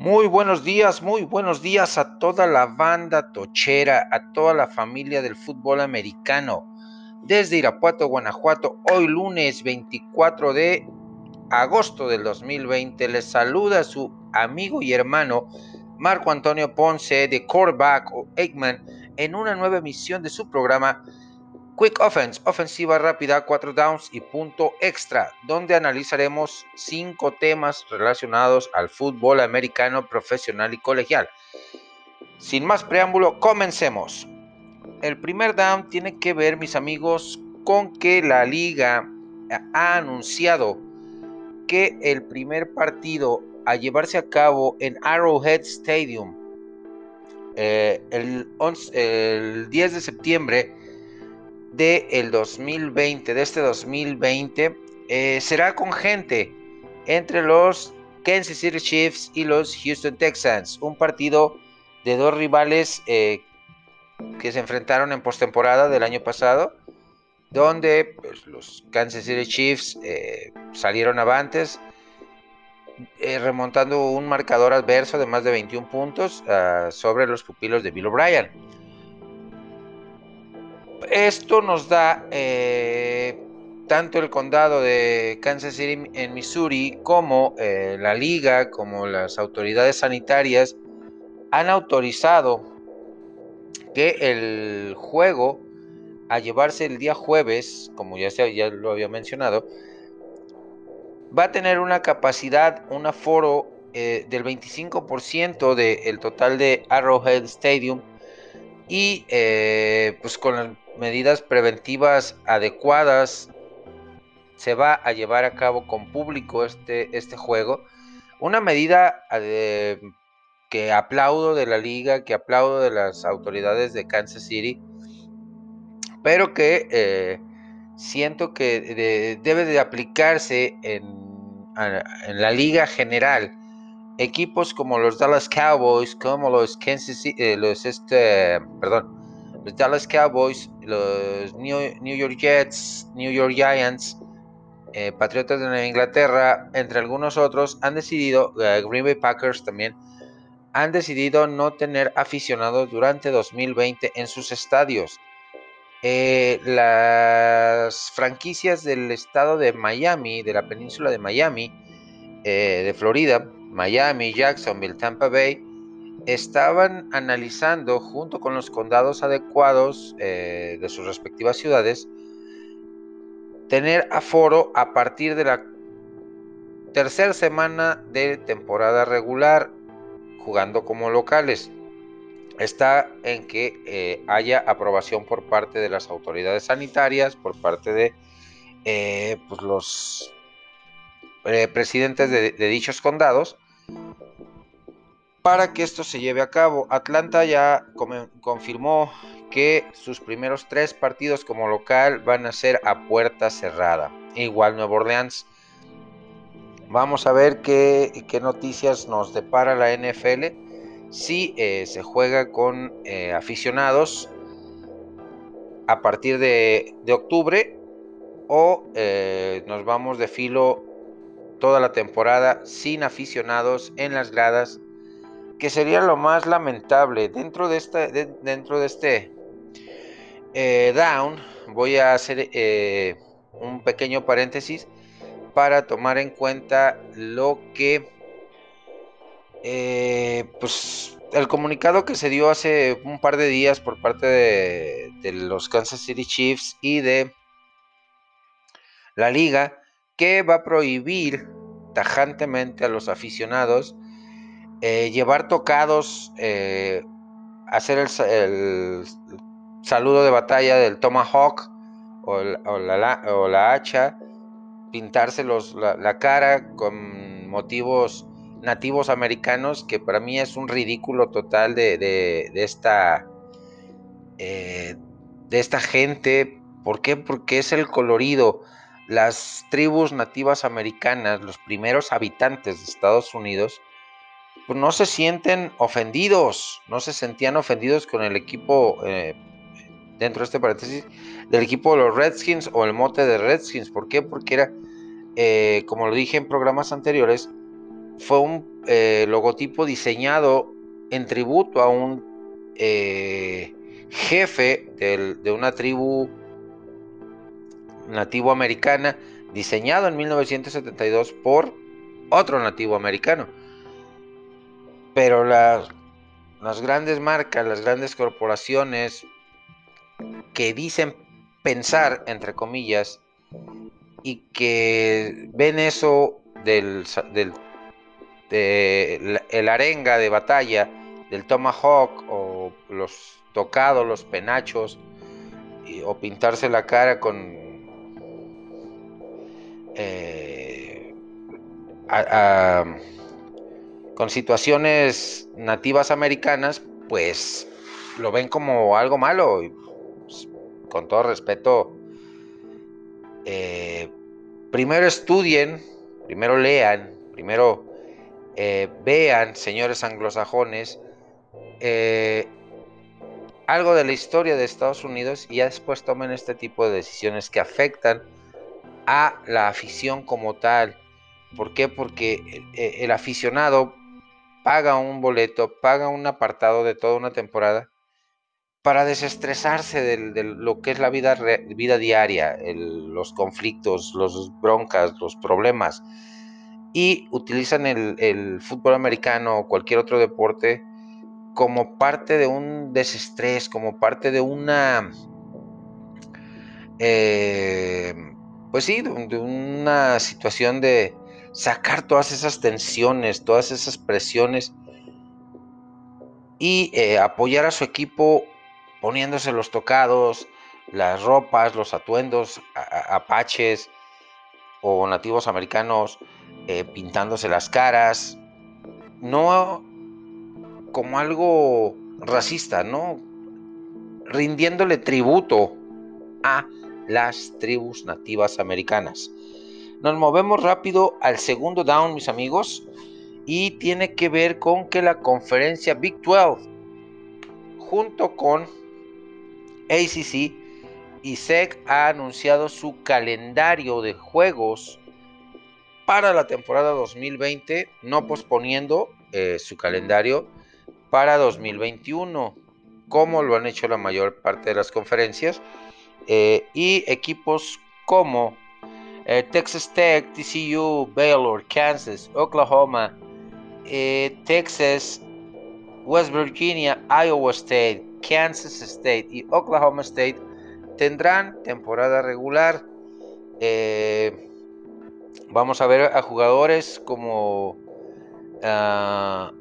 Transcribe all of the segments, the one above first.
Muy buenos días, muy buenos días a toda la banda tochera, a toda la familia del fútbol americano. Desde Irapuato, Guanajuato, hoy lunes 24 de agosto del 2020, les saluda su amigo y hermano Marco Antonio Ponce de Coreback o Eggman en una nueva emisión de su programa Quick Offense, ofensiva rápida, cuatro downs y punto extra, donde analizaremos cinco temas relacionados al fútbol americano profesional y colegial. Sin más preámbulo, comencemos. El primer down tiene que ver, mis amigos, con que la liga ha anunciado que el primer partido a llevarse a cabo en Arrowhead Stadium eh, el, el 10 de septiembre de el 2020, de este 2020, eh, será con gente entre los Kansas City Chiefs y los Houston Texans, un partido de dos rivales eh, que se enfrentaron en postemporada del año pasado, donde pues, los Kansas City Chiefs eh, salieron avantes, remontando un marcador adverso de más de 21 puntos ah, sobre los pupilos de Bill O'Brien. Esto nos da eh, tanto el condado de Kansas City en Missouri como eh, la liga, como las autoridades sanitarias han autorizado que el juego a llevarse el día jueves, como ya, ya lo había mencionado, va a tener una capacidad, un aforo eh, del 25% del total de Arrowhead Stadium y pues con medidas preventivas adecuadas se va a llevar a cabo con público este, este juego. Una medida eh, que aplaudo de la liga, que aplaudo de las autoridades de Kansas City, pero que eh, siento que debe de aplicarse en, en, la liga general. Equipos como los Dallas Cowboys, como los Kansas eh, los este, perdón, los Dallas Cowboys, los New, York Jets, New York Giants, eh, Patriotas de Nueva Inglaterra, entre algunos otros, han decidido, eh, Green Bay Packers también, han decidido no tener aficionados durante 2020 en sus estadios. Eh, las franquicias del estado de Miami, de la península de Miami, de Florida, Miami, Jacksonville, Tampa Bay, estaban analizando junto con los condados adecuados eh, de sus respectivas ciudades tener aforo a partir de la tercera semana de temporada regular jugando como locales. Está en que eh, haya aprobación por parte de las autoridades sanitarias, por parte de eh, pues, los presidentes de dichos condados, para que esto se lleve a cabo. Atlanta ya confirmó que sus primeros tres partidos como local van a ser a puerta cerrada. Igual Nueva Orleans. Vamos a ver qué, qué noticias nos depara la NFL. Si eh, se juega con eh, aficionados a partir de, octubre o eh, nos vamos de filo toda la temporada sin aficionados en las gradas que sería lo más lamentable. Dentro de, esta, dentro de este eh, down, voy a hacer eh, un pequeño paréntesis para tomar en cuenta lo que, eh, pues, el comunicado que se dio hace un par de días por parte de los Kansas City Chiefs y de la liga, que va a prohibir tajantemente a los aficionados eh, llevar tocados, eh, hacer el, saludo de batalla del Tomahawk o, la, hacha, pintarse la, cara con motivos nativos americanos, que para mí es un ridículo total de, esta, eh, de esta gente. ¿Por qué? Porque es el colorido. Las tribus nativas americanas, los primeros habitantes de Estados Unidos, pues no se sienten ofendidos, no se sentían ofendidos con el equipo, eh, dentro de este paréntesis, del equipo de los Redskins o el mote de Redskins. ¿Por qué? Porque era, eh, como lo dije en programas anteriores, fue un eh, logotipo diseñado en tributo a un eh, jefe de una tribu nativo americana diseñado en 1972 por otro nativo americano. Pero las grandes marcas, las grandes corporaciones que dicen pensar, entre comillas, y que ven eso del, del de el arenga de batalla, del tomahawk o los tocados, los penachos, o pintarse la cara con eh, con situaciones nativas americanas, pues lo ven como algo malo. Y, pues, con todo respeto, eh, primero estudien, primero lean, primero eh, vean, señores anglosajones, algo de la historia de Estados Unidos y ya después tomen este tipo de decisiones que afectan a la afición como tal. ¿Por qué? Porque el, aficionado paga un boleto, paga un apartado de toda una temporada para desestresarse de, lo que es la vida, vida diaria, los conflictos, los broncas, los problemas. Y utilizan el, fútbol americano o cualquier otro deporte como parte de un desestrés, como parte de una... Eh, pues sí, de una situación de sacar todas esas tensiones, todas esas presiones y eh, apoyar a su equipo poniéndose los tocados, las ropas, los atuendos apaches o nativos americanos, eh, pintándose las caras, no como algo racista, ¿no? Rindiéndole tributo a las tribus nativas americanas. Nos movemos rápido al segundo down, mis amigos, y tiene que ver con que la conferencia Big 12, junto con ACC y SEC, ha anunciado su calendario de juegos para la temporada 2020, no posponiendo eh, su calendario para 2021, como lo han hecho la mayor parte de las conferencias. Eh, y equipos como eh, Texas Tech, TCU, Baylor, Kansas, Oklahoma, eh, Texas, West Virginia, Iowa State, Kansas State y Oklahoma State tendrán temporada regular. vamos a ver a jugadores como ah,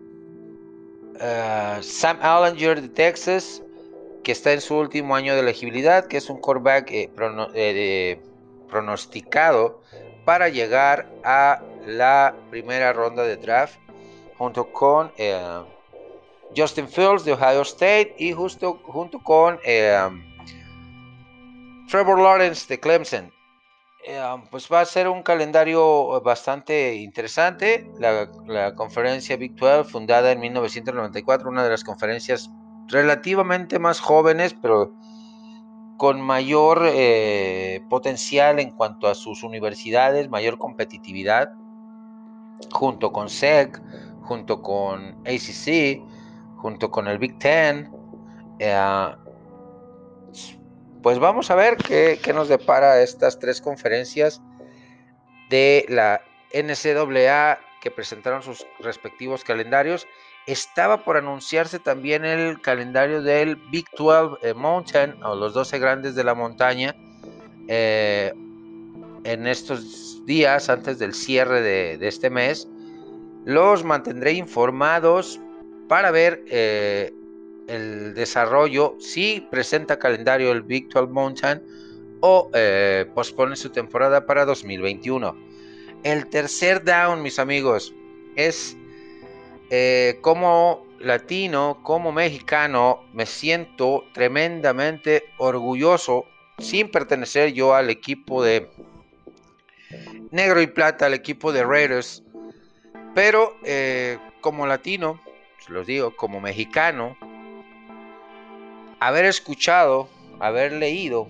ah, Sam Allinger de Texas, que está en su último año de elegibilidad, que es un quarterback eh, eh, pronosticado para llegar a la primera ronda de draft junto con eh, Justin Fields de Ohio State y justo junto con Trevor Lawrence de Clemson. pues va a ser un calendario bastante interesante. La, la, conferencia Big 12, fundada en 1994, una de las conferencias relativamente más jóvenes, pero con mayor eh, potencial en cuanto a sus universidades, mayor competitividad, junto con SEC, junto con ACC, junto con el Big Ten. Eh, pues vamos a ver qué, qué, nos depara estas tres conferencias de la NCAA que presentaron sus respectivos calendarios estaba por anunciarse también el calendario del Big 12 eh, Mountain o los 12 grandes de la montaña eh, en estos días antes del cierre de, este mes. Los mantendré informados para ver eh, el desarrollo, si presenta calendario el Big 12 Mountain o pospone su temporada para 2021. El tercer down, mis amigos, es eh, como latino, como mexicano, me siento tremendamente orgulloso sin pertenecer yo al equipo de negro y plata, al equipo de Raiders, pero eh, como latino, los digo, como mexicano, haber escuchado, haber leído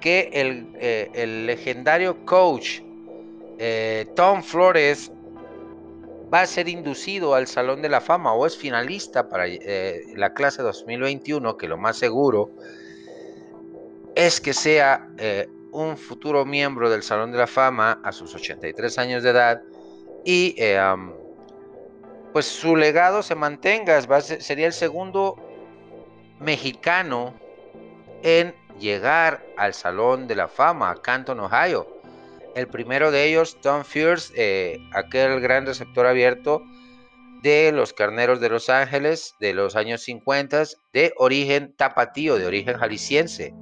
que el, eh, legendario coach Tom Flores va a ser inducido al Salón de la Fama o es finalista para eh, la clase 2021, que lo más seguro es que sea eh, un futuro miembro del Salón de la Fama a sus 83 años de edad y eh, pues su legado se mantenga. sería el segundo mexicano en llegar al Salón de la Fama, Canton, Ohio. El primero de ellos, Tom Fierce, eh, aquel gran receptor abierto de los Carneros de Los Ángeles de los años 50, de origen tapatío, de origen jalisciense.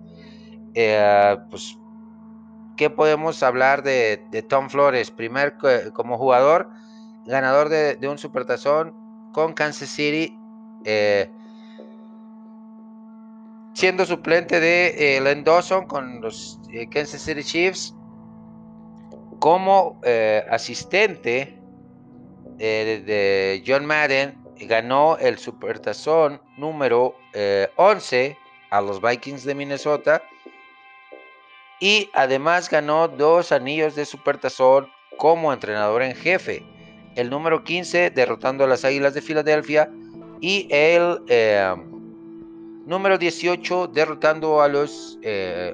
Eh, pues, ¿qué podemos hablar de, Tom Flores? Primer como jugador, ganador de, un supertazón con Kansas City, eh, siendo suplente de Len Dawson con los Kansas City Chiefs como eh, asistente eh, de John Madden, ganó el Supertazón número 11 eh, a los Vikings de Minnesota. Y además ganó dos anillos de Supertazón como entrenador en jefe. El número 15 derrotando a las Águilas de Filadelfia. Y el número 18 derrotando a los,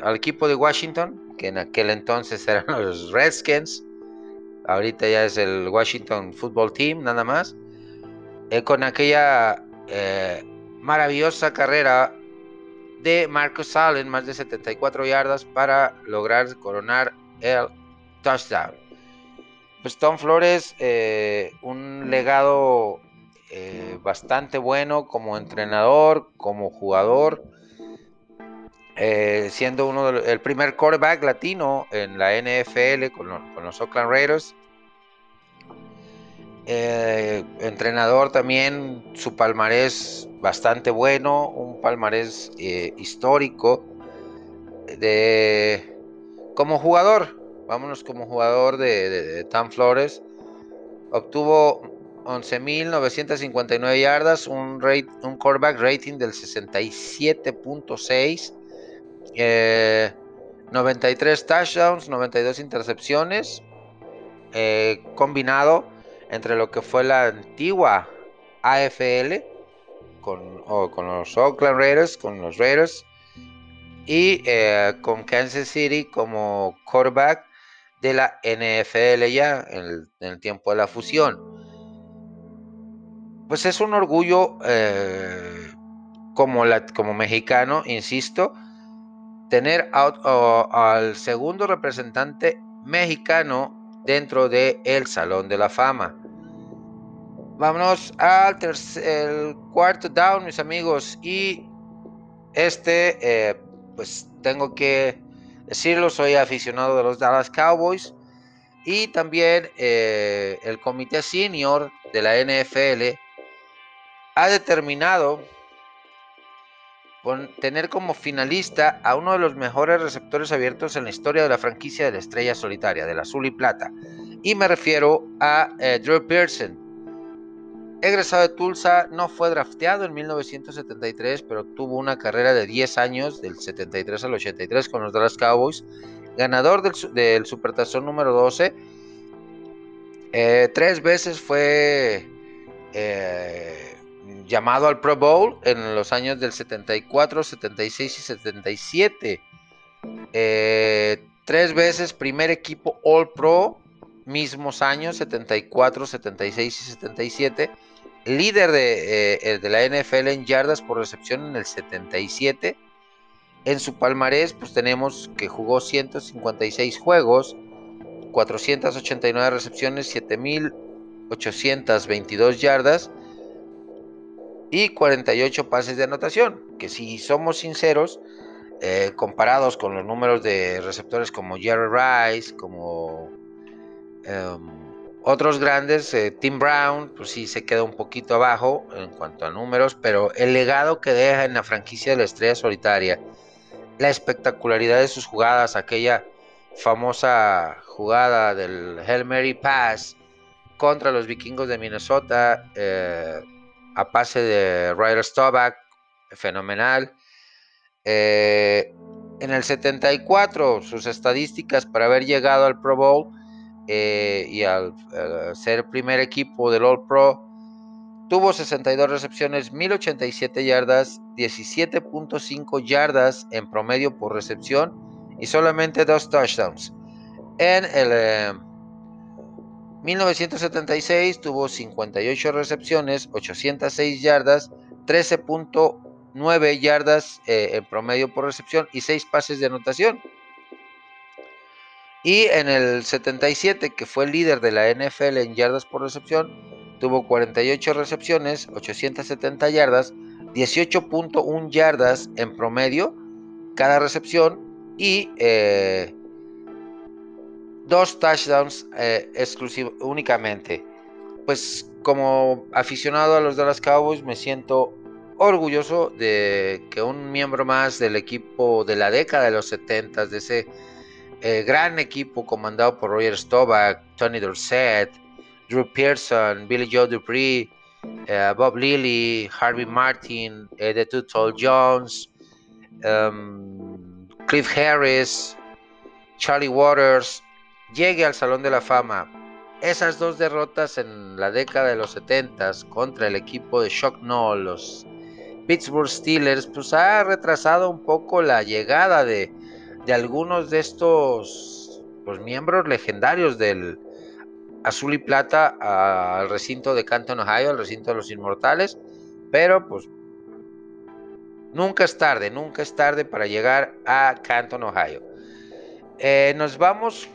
al equipo de Washington que en aquel entonces eran los Redskins, ahorita ya es el Washington Football Team nada más, eh, con aquella eh, maravillosa carrera de Marcus Allen, más de 74 yardas para lograr coronar el touchdown. Pues Tom Flores, eh, un legado bastante bueno como entrenador, como jugador eh, siendo uno el primer quarterback latino en la NFL con, los Oakland Raiders. Eh, entrenador también, su palmarés bastante bueno, un palmarés eh, histórico. De, como jugador, vámonos como jugador de, de, Tam Flores, obtuvo 11.959 yardas, un, rate, un quarterback rating del 67.6 93 eh, touchdowns, 92 intercepciones, eh, combinado entre lo que fue la antigua AFL con, los Oakland Raiders, con los Raiders y eh, con Kansas City como quarterback de la NFL ya en el, tiempo de la fusión. Pues es un orgullo como, como mexicano, insisto, tener al segundo representante mexicano dentro del el Salón de la Fama. Vámonos al tercer, cuarto down, mis amigos. Y este, eh, pues tengo que decirlo, soy aficionado de los Dallas Cowboys. Y también eh, el comité senior de la NFL ha determinado tener como finalista a uno de los mejores receptores abiertos en la historia de la franquicia de la estrella solitaria, del azul y plata. Y me refiero a eh, Drew Pearson. Egresado de Tulsa, no fue drafteado en 1973, pero tuvo una carrera de 10 años, del 73 al 83, con los Dallas Cowboys. Ganador del, Supertazón número 12. Eh, tres veces fue eh, llamado al Pro Bowl en los años del 74, 76 y 77. Eh, tres veces primer equipo All Pro, mismos años, 74, 76 y 77. Líder de, eh, de la NFL en yardas por recepción en el 77. En su palmarés, pues tenemos que jugó 156 juegos, 489 recepciones, 7822 yardas y 48 pases de anotación, que si somos sinceros, eh, comparados con los números de receptores como Jerry Rice, como em, otros grandes, eh, Tim Brown, pues sí se queda un poquito abajo en cuanto a números, pero el legado que deja en la franquicia de la estrella solitaria, la espectacularidad de sus jugadas, aquella famosa jugada del Hail Mary Pass contra los vikingos de Minnesota, eh, a pase de Ryder Staubach, fenomenal. Eh, en el 74, sus estadísticas para haber llegado al Pro Bowl, eh, y al ser primer equipo del All Pro, tuvo 62 recepciones, 1087 yardas, 17.5 yardas en promedio por recepción y solamente dos touchdowns. En el 1976 tuvo 58 recepciones, 806 yardas, 13.9 yardas eh, en promedio por recepción y 6 pases de anotación. Y en el 77, que fue líder de la NFL en yardas por recepción, tuvo 48 recepciones, 870 yardas, 18.1 yardas en promedio cada recepción y eh, dos touchdowns eh, exclusivos únicamente. Pues como aficionado a los Dallas Cowboys me siento orgulloso de que un miembro más del equipo de la década de los 70, de ese eh, gran equipo comandado por Roger Staubach, Tony Dorsett, Drew Pearson, Billy Joe Dupree, eh, Bob Lilly, Harvey Martin, The Tuttle Jones, um, Cliff Harris, Charlie Waters, llegue al Salón de la Fama. Esas dos derrotas en la década de los 70 contra el equipo de Shock No, los Pittsburgh Steelers, pues ha retrasado un poco la llegada de, algunos de estos los miembros legendarios del Azul y Plata al recinto de Canton, Ohio, al recinto de los Inmortales, pero pues nunca es tarde, nunca es tarde para llegar a Canton, Ohio. Eh, nos vamos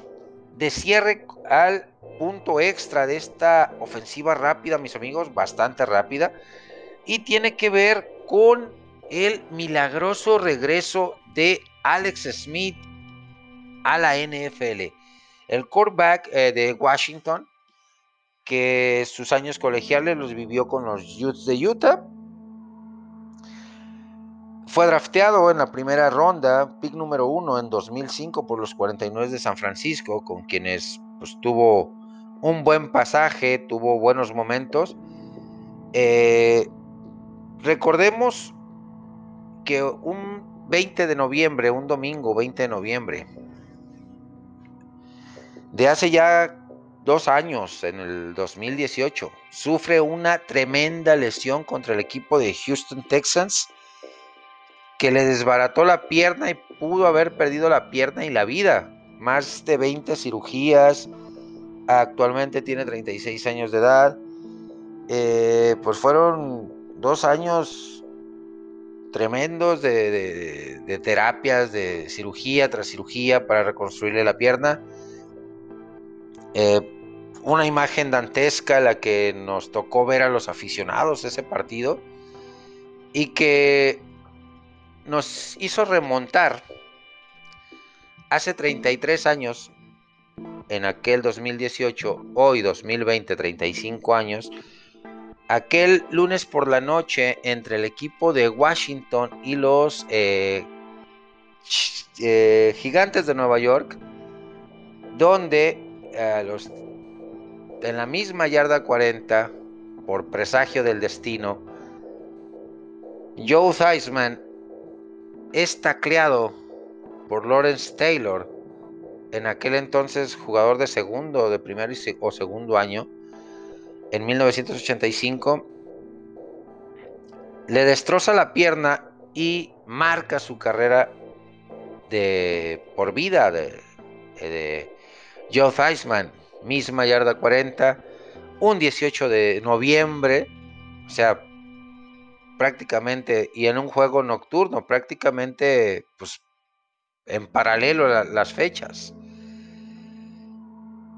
de cierre al punto extra de esta ofensiva rápida, mis amigos, bastante rápida, y tiene que ver con el milagroso regreso de Alex Smith a la NFL. El quarterback eh, de Washington, que sus años colegiales los vivió con los Utes de Utah. Fue drafteado en la primera ronda, pick número uno en 2005 por los 49 de San Francisco, con quienes pues, tuvo un buen pasaje, tuvo buenos momentos. Eh, recordemos que un 20 de noviembre, un domingo 20 de noviembre, de hace ya dos años, en el 2018, sufre una tremenda lesión contra el equipo de Houston Texans que le desbarató la pierna y pudo haber perdido la pierna y la vida. Más de 20 cirugías, actualmente tiene 36 años de edad. Eh, pues fueron dos años tremendos de, terapias, de cirugía tras cirugía para reconstruirle la pierna. Eh, una imagen dantesca la que nos tocó ver a los aficionados ese partido y que nos hizo remontar hace 33 años, en aquel 2018, hoy 2020, 35 años, aquel lunes por la noche entre el equipo de Washington y los eh, eh, gigantes de Nueva York, donde eh, los, en la misma yarda 40, por presagio del destino, Joe Theismann es tacleado por Lawrence Taylor, en aquel entonces jugador de segundo, de primer o segundo año, en 1985, le destroza la pierna y marca su carrera de por vida de, de Joe Theismann, misma yarda 40, un 18 de noviembre, o sea, prácticamente, y en un juego nocturno, prácticamente, pues, en paralelo las fechas.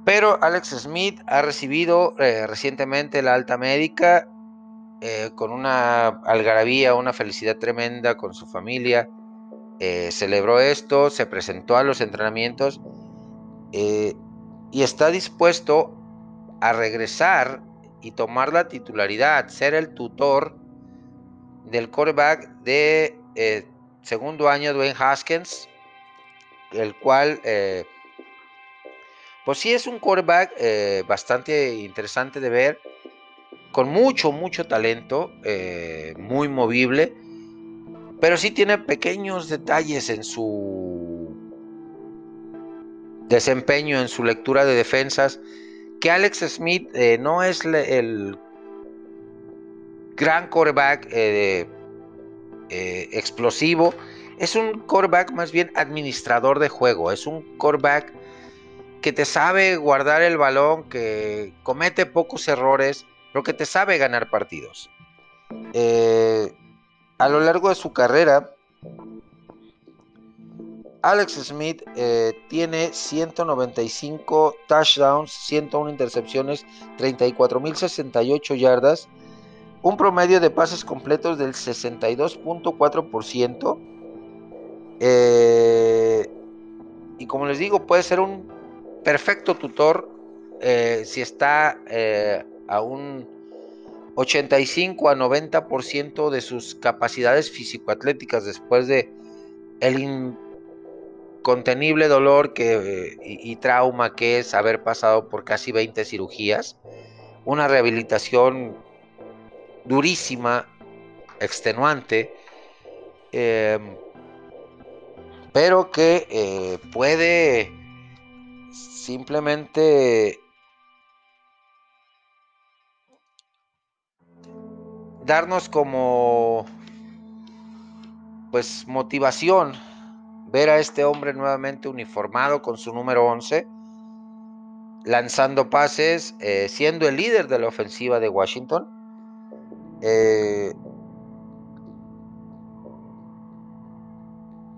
Pero Alex Smith ha recibido eh, recientemente la alta médica eh, con una algarabía, una felicidad tremenda con su familia. Eh, celebró esto, se presentó a los entrenamientos y está dispuesto a regresar y tomar la titularidad, ser el tutor del quarterback de segundo año Dwayne Haskins, el cual pues sí es un quarterback eh, bastante interesante de ver, con mucho, mucho talento, eh, muy movible, pero sí tiene pequeños detalles en su desempeño en su lectura de defensas, que Alex Smith eh, no es el gran quarterback eh, eh, explosivo, es un quarterback más bien administrador de juego, es un quarterback que te sabe guardar el balón, que comete pocos errores, pero que te sabe ganar partidos. a lo largo de su carrera, Alex Smith eh, tiene 195 touchdowns, 101 intercepciones, 34.068 yardas, un promedio de pases completos del 62.4%. Eh, y como les digo, puede ser un perfecto tutor eh, si está a un 85 a 90% de sus capacidades físico-atléticas después de el contenible dolor que, y, trauma que es haber pasado por casi 20 cirugías, una rehabilitación durísima, extenuante, em, pero que eh, puede simplemente darnos como pues motivación ver a este hombre nuevamente uniformado con su número 11, lanzando pases, eh, siendo el líder de la ofensiva de Washington. Eh,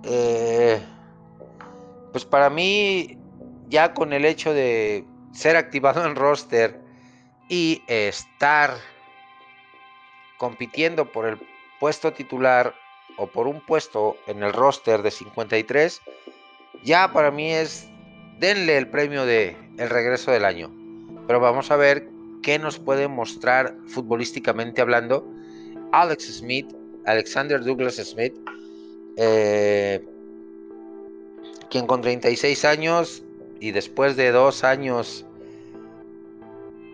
eh, pues para mí, ya con el hecho de ser activado en roster y estar compitiendo por el puesto titular o por un puesto en el roster de 53, ya para mí es denle el premio de el regreso del año. Pero vamos a ver qué nos puede mostrar futbolísticamente hablando Alex Smith, Alexander Douglas Smith, eh, quien con 36 años y después de dos años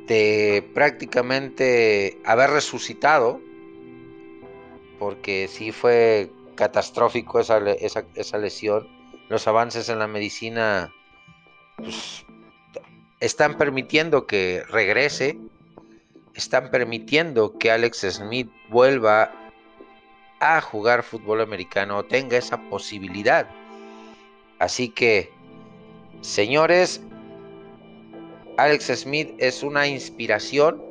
de prácticamente haber resucitado, porque sí fue catastrófico esa, esa, lesión. Los avances en la medicina pues, están permitiendo que regrese, están permitiendo que Alex Smith vuelva a jugar fútbol americano, tenga esa posibilidad. Así que, señores, Alex Smith es una inspiración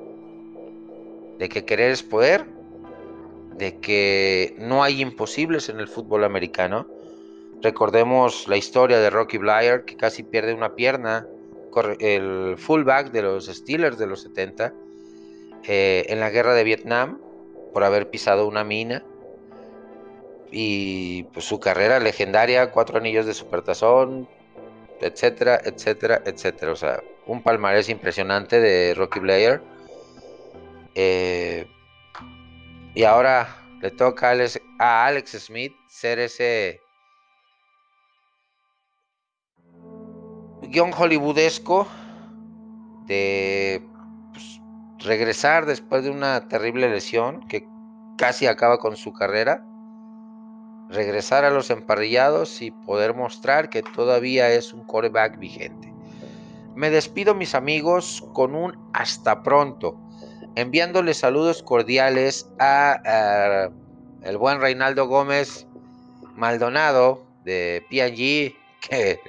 de que querer es poder de que no hay imposibles en el fútbol americano. Recordemos la historia de Rocky Blyer, que casi pierde una pierna, el fullback de los Steelers de los 70, eh, en la guerra de Vietnam, por haber pisado una mina. Y pues, su carrera legendaria, cuatro anillos de supertazón, etcétera, etcétera, etcétera. O sea, un palmarés impresionante de Rocky Blair. Eh, y ahora le toca a Alex, Smith ser ese guion hollywoodesco de pues, regresar después de una terrible lesión que casi acaba con su carrera, regresar a los emparrillados y poder mostrar que todavía es un coreback vigente. Me despido mis amigos con un hasta pronto enviándole saludos cordiales a, el buen Reinaldo Gómez Maldonado de P&G, que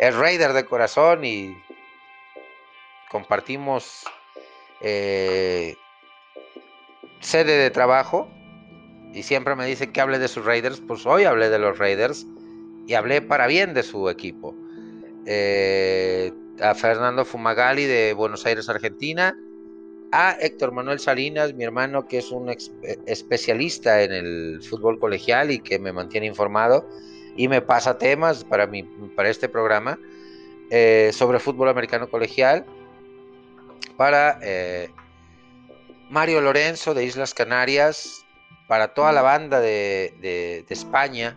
es Raider de corazón y compartimos eh, sede de trabajo y siempre me dice que hable de sus Raiders, pues hoy hablé de los Raiders y hablé para bien de su equipo. Eh, a Fernando Fumagali de Buenos Aires, Argentina, a Héctor Manuel Salinas, mi hermano, que es un eh, especialista en el fútbol colegial y que me mantiene informado y me pasa temas para, mi, para este programa eh, sobre fútbol americano colegial. Para eh, Mario Lorenzo de Islas Canarias, para toda la banda de, España,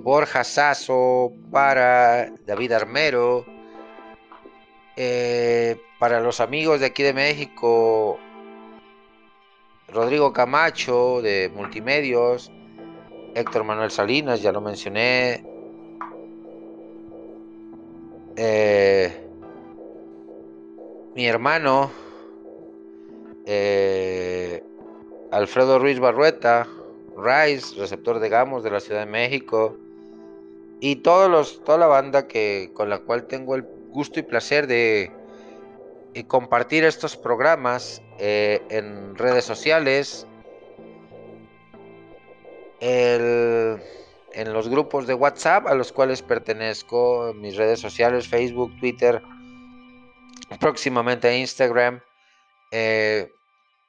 Borja Sasso, para David Armero, para los amigos de aquí de México, Rodrigo Camacho de Multimedios, Héctor Manuel Salinas, ya lo mencioné. eh, mi hermano, eh, Alfredo Ruiz Barrueta, Rice, receptor de Gamos de la Ciudad de México, y todos los, toda la banda que, con la cual tengo el gusto y placer de compartir estos programas eh, en redes sociales, en los grupos de WhatsApp a los cuales pertenezco, mis redes sociales, Facebook, Twitter, próximamente Instagram. Eh,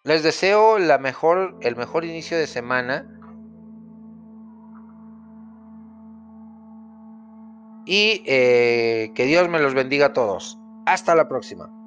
les deseo la mejor, el mejor inicio de semana. Y eh, que Dios me los bendiga a todos. Hasta la próxima.